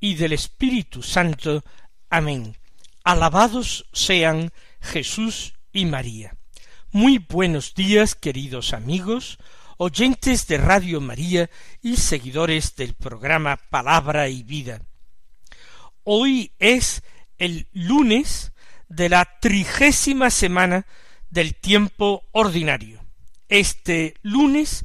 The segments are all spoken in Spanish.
y del Espíritu Santo. Amén. Alabados sean Jesús y María. Muy buenos días, queridos amigos, oyentes de Radio María y seguidores del programa Palabra y Vida. Hoy es el lunes de la trigésima semana del tiempo ordinario. Este lunes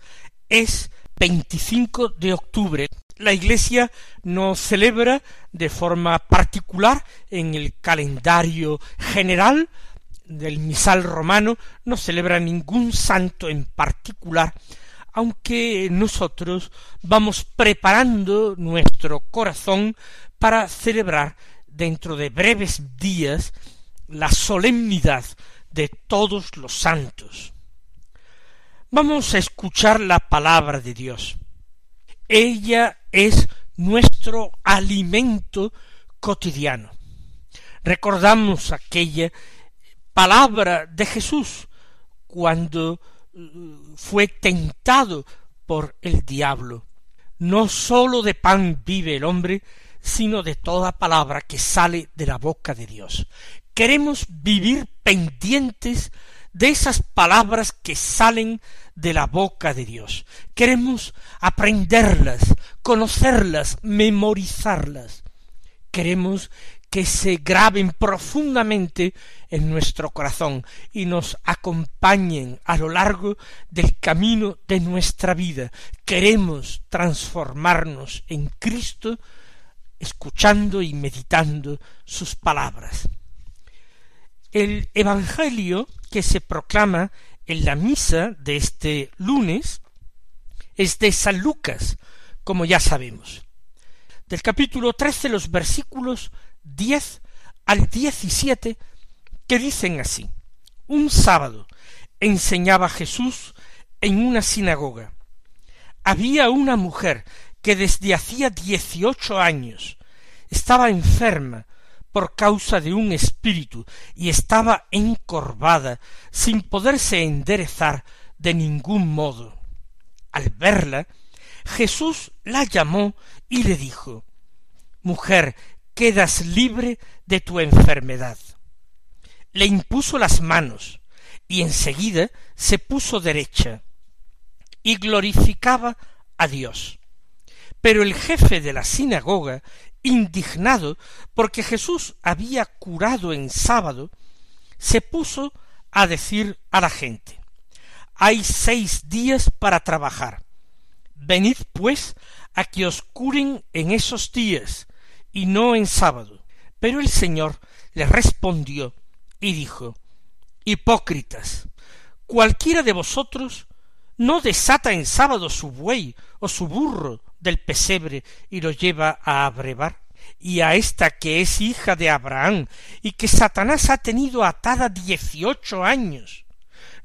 es 25 de octubre. La Iglesia no celebra de forma particular en el calendario general del misal romano, no celebra ningún santo en particular, aunque nosotros vamos preparando nuestro corazón para celebrar dentro de breves días la solemnidad de todos los santos. Vamos a escuchar la palabra de Dios. Ella es nuestro alimento cotidiano. Recordamos aquella palabra de Jesús cuando uh, fue tentado por el diablo. No sólo de pan vive el hombre, sino de toda palabra que sale de la boca de Dios. Queremos vivir pendientes de esas palabras que salen de la boca de Dios. Queremos aprenderlas, conocerlas, memorizarlas. Queremos que se graben profundamente en nuestro corazón y nos acompañen a lo largo del camino de nuestra vida. Queremos transformarnos en Cristo escuchando y meditando sus palabras. El Evangelio que se proclama en la misa de este lunes es de San Lucas, como ya sabemos. Del capítulo trece los versículos diez al diecisiete que dicen así. Un sábado enseñaba Jesús en una sinagoga. Había una mujer que desde hacía dieciocho años estaba enferma por causa de un espíritu y estaba encorvada sin poderse enderezar de ningún modo. Al verla, Jesús la llamó y le dijo Mujer, quedas libre de tu enfermedad. Le impuso las manos y enseguida se puso derecha y glorificaba a Dios. Pero el jefe de la sinagoga indignado porque Jesús había curado en sábado, se puso a decir a la gente Hay seis días para trabajar. Venid pues a que os curen en esos días y no en sábado. Pero el Señor le respondió y dijo Hipócritas, cualquiera de vosotros no desata en sábado su buey o su burro del pesebre y lo lleva a abrevar? Y a esta que es hija de Abraham y que Satanás ha tenido atada dieciocho años,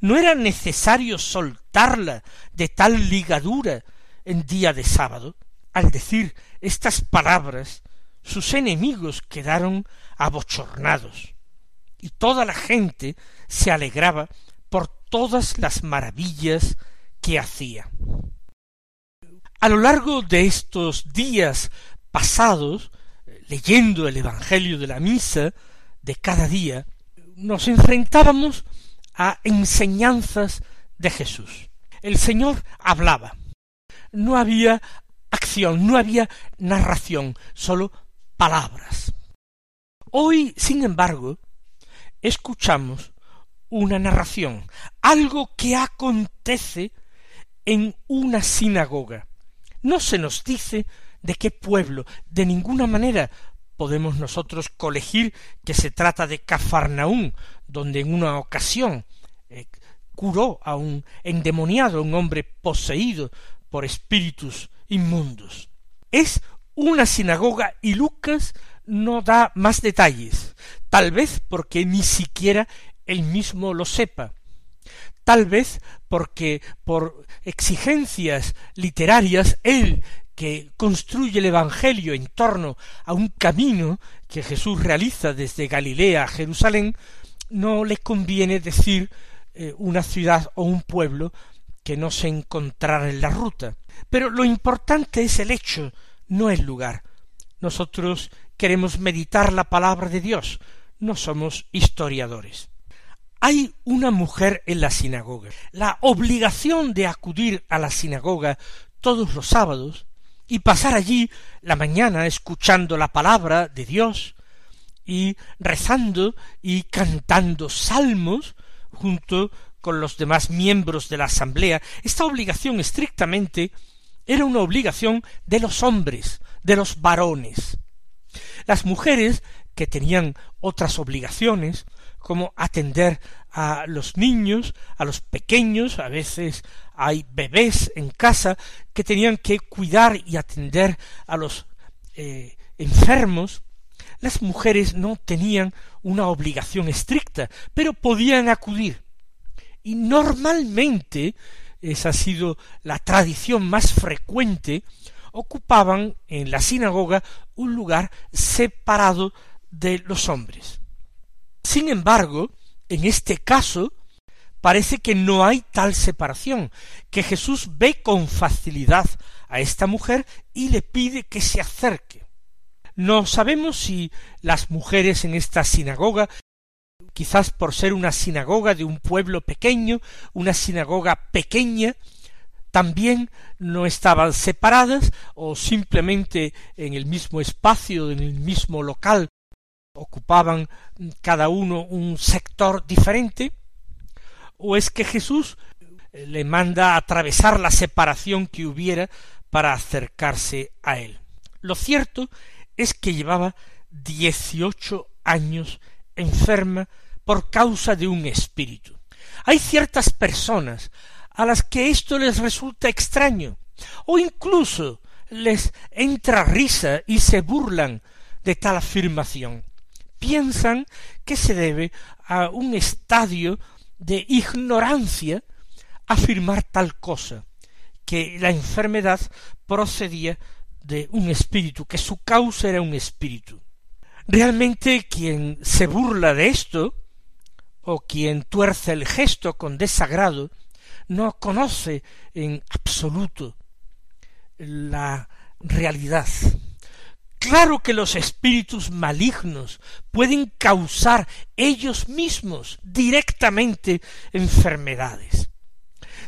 ¿no era necesario soltarla de tal ligadura en día de sábado? Al decir estas palabras, sus enemigos quedaron abochornados, y toda la gente se alegraba por todas las maravillas que hacía. A lo largo de estos días pasados, leyendo el Evangelio de la misa de cada día, nos enfrentábamos a enseñanzas de Jesús. El Señor hablaba. No había acción, no había narración, sólo palabras. Hoy, sin embargo, escuchamos una narración, algo que acontece en una sinagoga. No se nos dice de qué pueblo, de ninguna manera podemos nosotros colegir que se trata de Cafarnaún, donde en una ocasión eh, curó a un endemoniado, un hombre poseído por espíritus inmundos. Es una sinagoga y Lucas no da más detalles, tal vez porque ni siquiera él mismo lo sepa, tal vez porque por exigencias literarias él que construye el Evangelio en torno a un camino que Jesús realiza desde Galilea a Jerusalén, no le conviene decir eh, una ciudad o un pueblo que no se encontrara en la ruta. Pero lo importante es el hecho, no el lugar. Nosotros queremos meditar la palabra de Dios, no somos historiadores. Hay una mujer en la sinagoga. La obligación de acudir a la sinagoga todos los sábados y pasar allí la mañana escuchando la palabra de Dios y rezando y cantando salmos junto con los demás miembros de la asamblea, esta obligación estrictamente era una obligación de los hombres, de los varones. Las mujeres, que tenían otras obligaciones, como atender a los niños, a los pequeños, a veces hay bebés en casa que tenían que cuidar y atender a los eh, enfermos, las mujeres no tenían una obligación estricta, pero podían acudir. Y normalmente, esa ha sido la tradición más frecuente, ocupaban en la sinagoga un lugar separado de los hombres. Sin embargo, en este caso, parece que no hay tal separación, que Jesús ve con facilidad a esta mujer y le pide que se acerque. No sabemos si las mujeres en esta sinagoga, quizás por ser una sinagoga de un pueblo pequeño, una sinagoga pequeña, también no estaban separadas o simplemente en el mismo espacio, en el mismo local, ocupaban cada uno un sector diferente, o es que Jesús eh, le manda atravesar la separación que hubiera para acercarse a él. Lo cierto es que llevaba dieciocho años enferma por causa de un espíritu. Hay ciertas personas a las que esto les resulta extraño, o incluso les entra risa y se burlan de tal afirmación piensan que se debe a un estadio de ignorancia afirmar tal cosa, que la enfermedad procedía de un espíritu, que su causa era un espíritu. Realmente quien se burla de esto, o quien tuerce el gesto con desagrado, no conoce en absoluto la realidad Claro que los espíritus malignos pueden causar ellos mismos directamente enfermedades.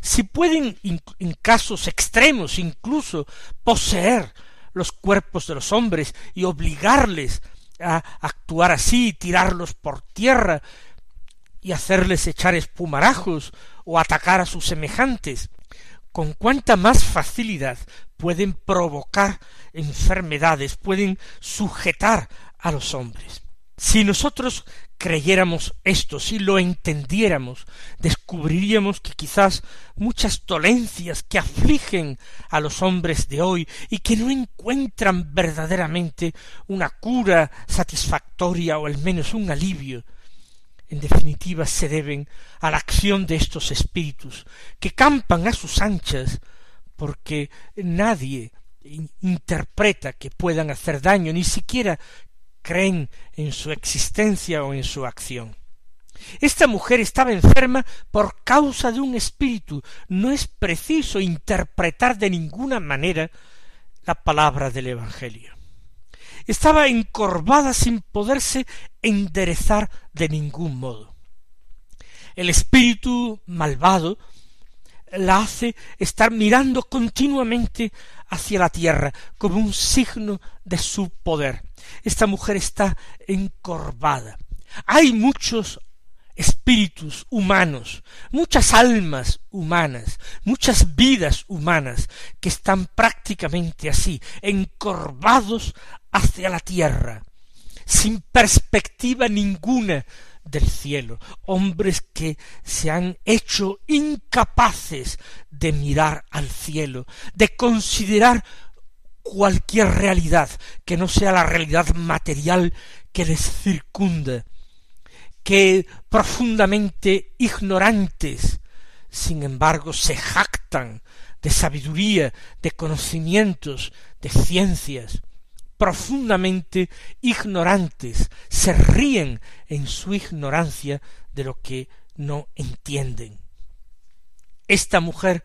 Si pueden, en casos extremos, incluso poseer los cuerpos de los hombres y obligarles a actuar así, tirarlos por tierra y hacerles echar espumarajos o atacar a sus semejantes, con cuánta más facilidad pueden provocar enfermedades, pueden sujetar a los hombres. Si nosotros creyéramos esto, si lo entendiéramos, descubriríamos que quizás muchas dolencias que afligen a los hombres de hoy y que no encuentran verdaderamente una cura satisfactoria o al menos un alivio, en definitiva se deben a la acción de estos espíritus que campan a sus anchas porque nadie interpreta que puedan hacer daño, ni siquiera creen en su existencia o en su acción. Esta mujer estaba enferma por causa de un espíritu. No es preciso interpretar de ninguna manera la palabra del Evangelio. Estaba encorvada sin poderse enderezar de ningún modo. El espíritu malvado la hace estar mirando continuamente hacia la tierra como un signo de su poder. Esta mujer está encorvada. Hay muchos espíritus humanos, muchas almas humanas, muchas vidas humanas que están prácticamente así, encorvados hacia la tierra, sin perspectiva ninguna del cielo, hombres que se han hecho incapaces de mirar al cielo, de considerar cualquier realidad que no sea la realidad material que les circunda, que profundamente ignorantes, sin embargo, se jactan de sabiduría, de conocimientos, de ciencias, profundamente ignorantes, se ríen en su ignorancia de lo que no entienden. Esta mujer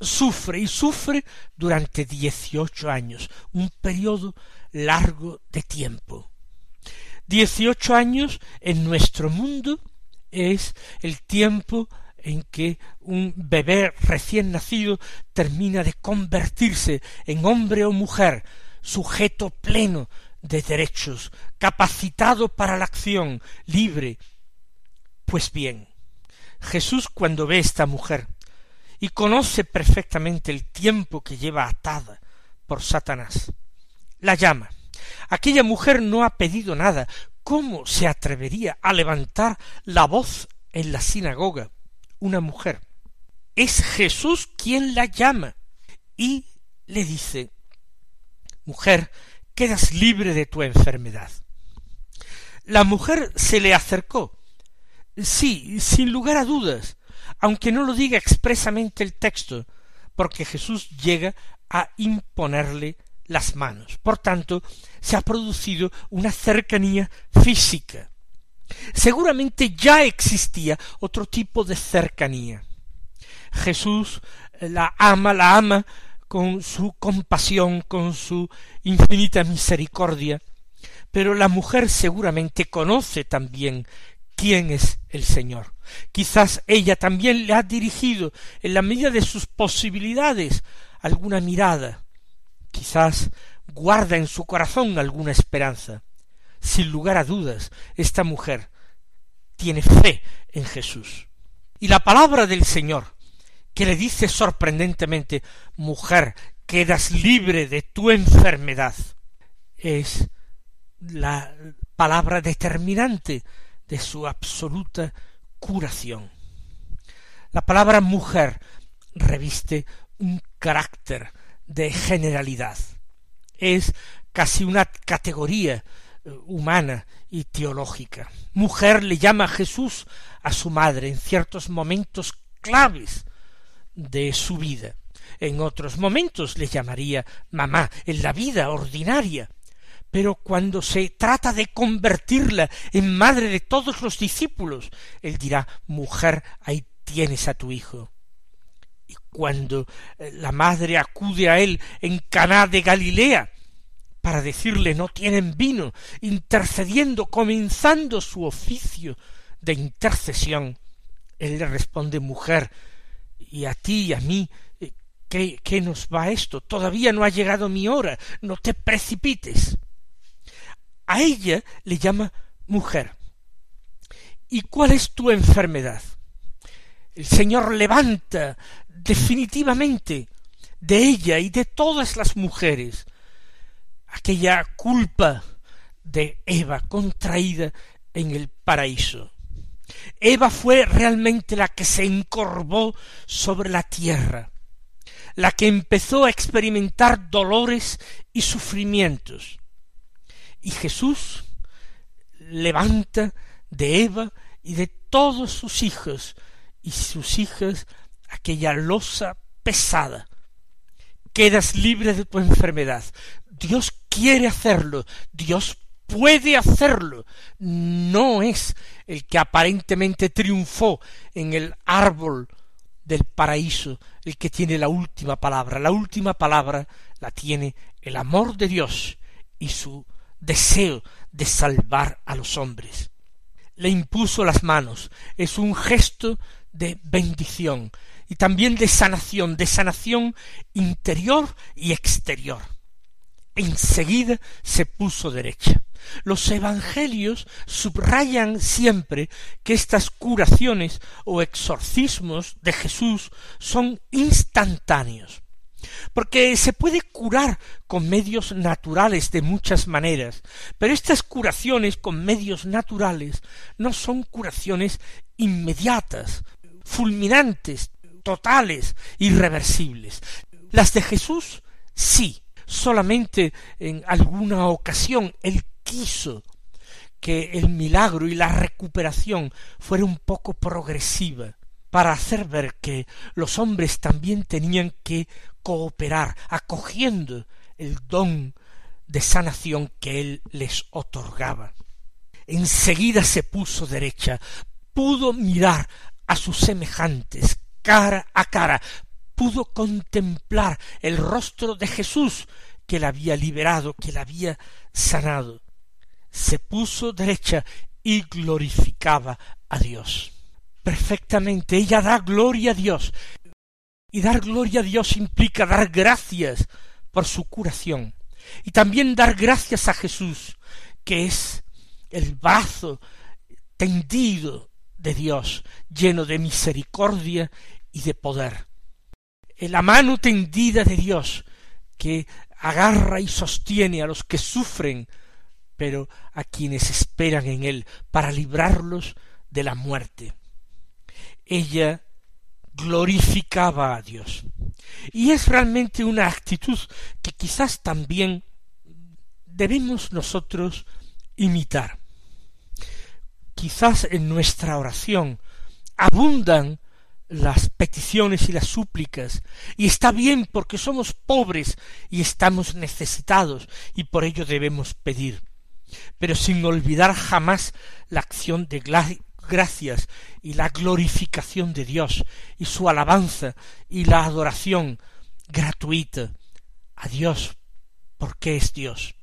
sufre y sufre durante dieciocho años, un periodo largo de tiempo. Dieciocho años en nuestro mundo es el tiempo en que un bebé recién nacido termina de convertirse en hombre o mujer, sujeto pleno de derechos, capacitado para la acción, libre. Pues bien, Jesús cuando ve a esta mujer y conoce perfectamente el tiempo que lleva atada por Satanás, la llama. Aquella mujer no ha pedido nada. ¿Cómo se atrevería a levantar la voz en la sinagoga una mujer? Es Jesús quien la llama y le dice Mujer, quedas libre de tu enfermedad. La mujer se le acercó. Sí, sin lugar a dudas, aunque no lo diga expresamente el texto, porque Jesús llega a imponerle las manos. Por tanto, se ha producido una cercanía física. Seguramente ya existía otro tipo de cercanía. Jesús la ama, la ama con su compasión, con su infinita misericordia, pero la mujer seguramente conoce también quién es el Señor. Quizás ella también le ha dirigido, en la medida de sus posibilidades, alguna mirada. Quizás guarda en su corazón alguna esperanza. Sin lugar a dudas, esta mujer tiene fe en Jesús. Y la palabra del Señor que le dice sorprendentemente mujer, quedas libre de tu enfermedad. Es la palabra determinante de su absoluta curación. La palabra mujer reviste un carácter de generalidad. Es casi una categoría eh, humana y teológica. Mujer le llama Jesús a su madre en ciertos momentos claves de su vida. En otros momentos le llamaría mamá en la vida ordinaria, pero cuando se trata de convertirla en madre de todos los discípulos, él dirá mujer, ahí tienes a tu hijo. Y cuando eh, la madre acude a él en Caná de Galilea para decirle no tienen vino, intercediendo, comenzando su oficio de intercesión, él le responde mujer, y a ti y a mí, eh, ¿qué, ¿qué nos va esto? Todavía no ha llegado mi hora, no te precipites. A ella le llama mujer. ¿Y cuál es tu enfermedad? El Señor levanta definitivamente de ella y de todas las mujeres aquella culpa de Eva contraída en el paraíso. Eva fue realmente la que se encorvó sobre la tierra, la que empezó a experimentar dolores y sufrimientos. Y Jesús levanta de Eva y de todos sus hijos y sus hijas aquella losa pesada. Quedas libre de tu enfermedad. Dios quiere hacerlo. Dios puede hacerlo. No es el que aparentemente triunfó en el árbol del paraíso, el que tiene la última palabra. La última palabra la tiene el amor de Dios y su deseo de salvar a los hombres. Le impuso las manos. Es un gesto de bendición y también de sanación, de sanación interior y exterior. Enseguida se puso derecha. Los evangelios subrayan siempre que estas curaciones o exorcismos de Jesús son instantáneos, porque se puede curar con medios naturales de muchas maneras, pero estas curaciones con medios naturales no son curaciones inmediatas, fulminantes, totales, irreversibles. Las de Jesús sí, solamente en alguna ocasión. Él quiso que el milagro y la recuperación fuera un poco progresiva para hacer ver que los hombres también tenían que cooperar, acogiendo el don de sanación que él les otorgaba. Enseguida se puso derecha, pudo mirar a sus semejantes cara a cara, pudo contemplar el rostro de Jesús que la había liberado, que la había sanado. Se puso derecha y glorificaba a Dios perfectamente. Ella da gloria a Dios. Y dar gloria a Dios implica dar gracias por su curación. Y también dar gracias a Jesús, que es el brazo tendido de Dios, lleno de misericordia y de poder. La mano tendida de Dios, que agarra y sostiene a los que sufren, pero a quienes esperan en Él, para librarlos de la muerte ella glorificaba a Dios. Y es realmente una actitud que quizás también debemos nosotros imitar. Quizás en nuestra oración abundan las peticiones y las súplicas, y está bien porque somos pobres y estamos necesitados, y por ello debemos pedir, pero sin olvidar jamás la acción de gracias y la glorificación de Dios y su alabanza y la adoración gratuita a Dios porque es Dios.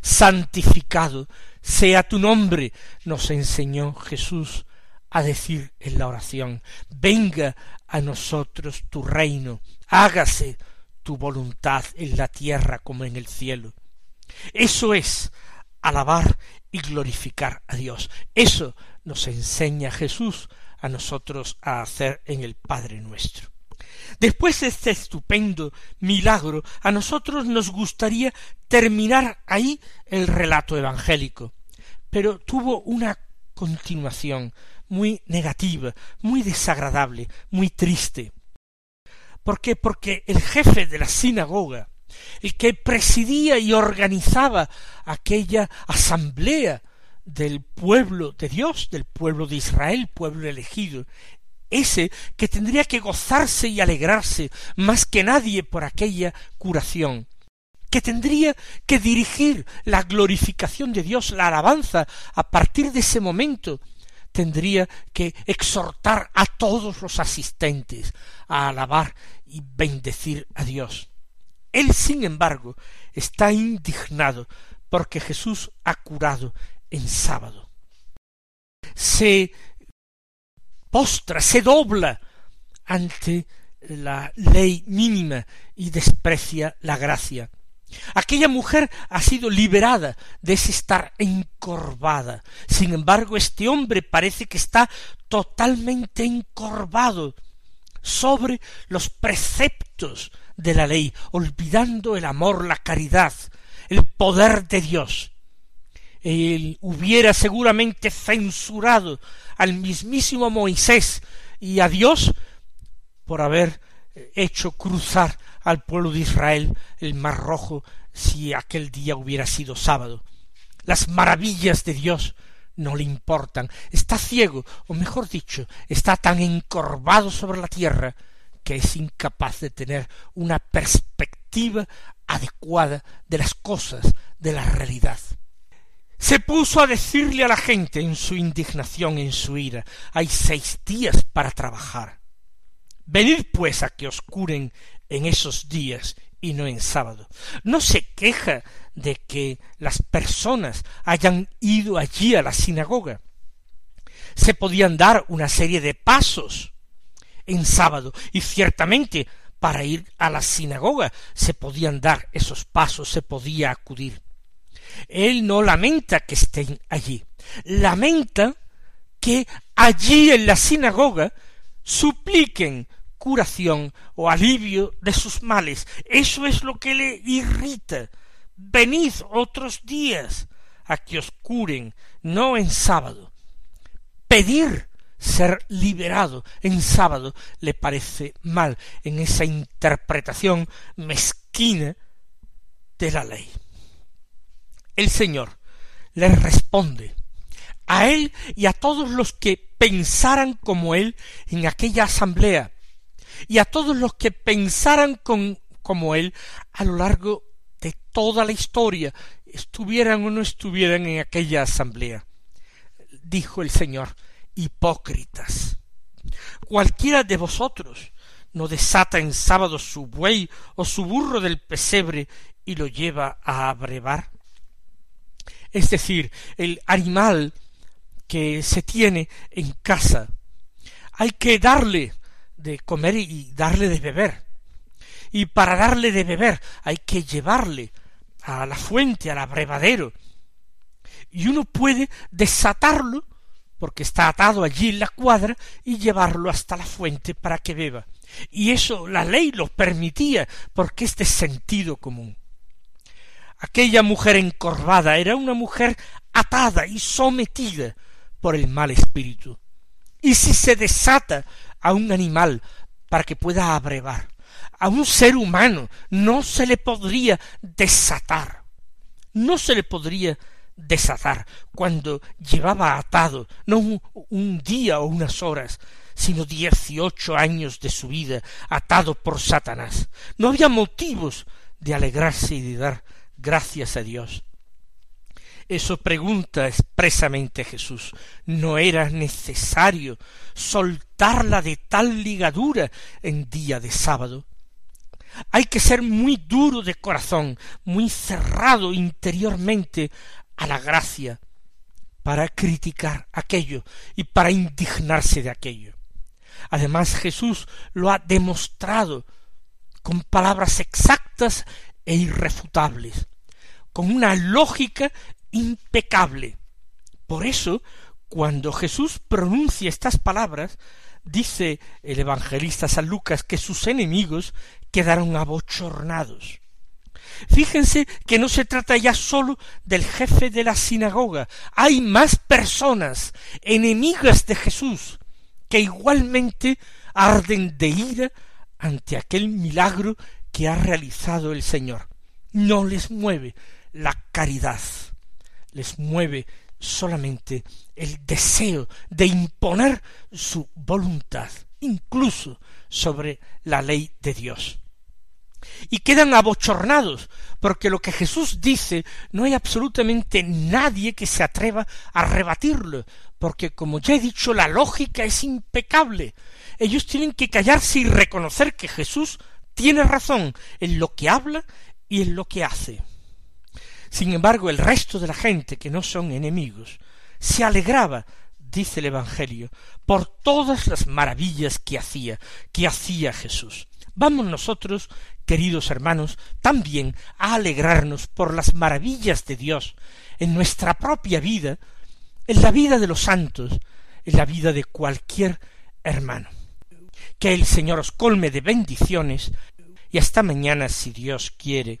Santificado sea tu nombre, nos enseñó Jesús a decir en la oración. Venga a nosotros tu reino, hágase tu voluntad en la tierra como en el cielo. Eso es alabar y glorificar a Dios. Eso nos enseña Jesús a nosotros a hacer en el Padre nuestro. Después de este estupendo milagro, a nosotros nos gustaría terminar ahí el relato evangélico, pero tuvo una continuación muy negativa, muy desagradable, muy triste. ¿Por qué? Porque el jefe de la sinagoga, el que presidía y organizaba aquella asamblea del pueblo de Dios, del pueblo de Israel, pueblo elegido, ese que tendría que gozarse y alegrarse más que nadie por aquella curación, que tendría que dirigir la glorificación de Dios, la alabanza, a partir de ese momento, tendría que exhortar a todos los asistentes a alabar y bendecir a Dios. Él, sin embargo, está indignado porque Jesús ha curado en sábado. Se postra, se dobla ante la ley mínima y desprecia la gracia. Aquella mujer ha sido liberada de ese estar encorvada. Sin embargo, este hombre parece que está totalmente encorvado sobre los preceptos de la ley, olvidando el amor, la caridad, el poder de Dios él hubiera seguramente censurado al mismísimo Moisés y a Dios por haber hecho cruzar al pueblo de Israel el mar rojo si aquel día hubiera sido sábado. Las maravillas de Dios no le importan. Está ciego, o mejor dicho, está tan encorvado sobre la tierra que es incapaz de tener una perspectiva adecuada de las cosas, de la realidad se puso a decirle a la gente en su indignación, en su ira, hay seis días para trabajar. Venid pues a que os curen en esos días y no en sábado. No se queja de que las personas hayan ido allí a la sinagoga. Se podían dar una serie de pasos en sábado y ciertamente para ir a la sinagoga se podían dar esos pasos, se podía acudir. Él no lamenta que estén allí, lamenta que allí en la sinagoga supliquen curación o alivio de sus males. Eso es lo que le irrita. Venid otros días a que os curen, no en sábado. Pedir ser liberado en sábado le parece mal en esa interpretación mezquina de la ley. El Señor le responde a él y a todos los que pensaran como él en aquella asamblea, y a todos los que pensaran como él a lo largo de toda la historia, estuvieran o no estuvieran en aquella asamblea. Dijo el Señor, hipócritas. Cualquiera de vosotros no desata en sábado su buey o su burro del pesebre y lo lleva a abrevar. Es decir, el animal que se tiene en casa. Hay que darle de comer y darle de beber. Y para darle de beber hay que llevarle a la fuente, al abrevadero. Y uno puede desatarlo, porque está atado allí en la cuadra, y llevarlo hasta la fuente para que beba. Y eso la ley lo permitía, porque es de sentido común. Aquella mujer encorvada era una mujer atada y sometida por el mal espíritu. Y si se desata a un animal para que pueda abrevar, a un ser humano no se le podría desatar, no se le podría desatar cuando llevaba atado no un, un día o unas horas, sino dieciocho años de su vida atado por Satanás. No había motivos de alegrarse y de dar gracias a Dios. Eso pregunta expresamente Jesús. ¿No era necesario soltarla de tal ligadura en día de sábado? Hay que ser muy duro de corazón, muy cerrado interiormente a la gracia para criticar aquello y para indignarse de aquello. Además Jesús lo ha demostrado con palabras exactas e irrefutables, con una lógica impecable. Por eso, cuando Jesús pronuncia estas palabras, dice el evangelista San Lucas que sus enemigos quedaron abochornados. Fíjense que no se trata ya sólo del jefe de la sinagoga, hay más personas enemigas de Jesús que igualmente arden de ira ante aquel milagro que ha realizado el Señor. No les mueve la caridad les mueve solamente el deseo de imponer su voluntad, incluso sobre la ley de Dios. Y quedan abochornados, porque lo que Jesús dice no hay absolutamente nadie que se atreva a rebatirlo, porque como ya he dicho, la lógica es impecable. Ellos tienen que callarse y reconocer que Jesús tiene razón en lo que habla y en lo que hace. Sin embargo, el resto de la gente, que no son enemigos, se alegraba, dice el Evangelio, por todas las maravillas que hacía, que hacía Jesús. Vamos nosotros, queridos hermanos, también a alegrarnos por las maravillas de Dios en nuestra propia vida, en la vida de los santos, en la vida de cualquier hermano. Que el Señor os colme de bendiciones y hasta mañana si Dios quiere.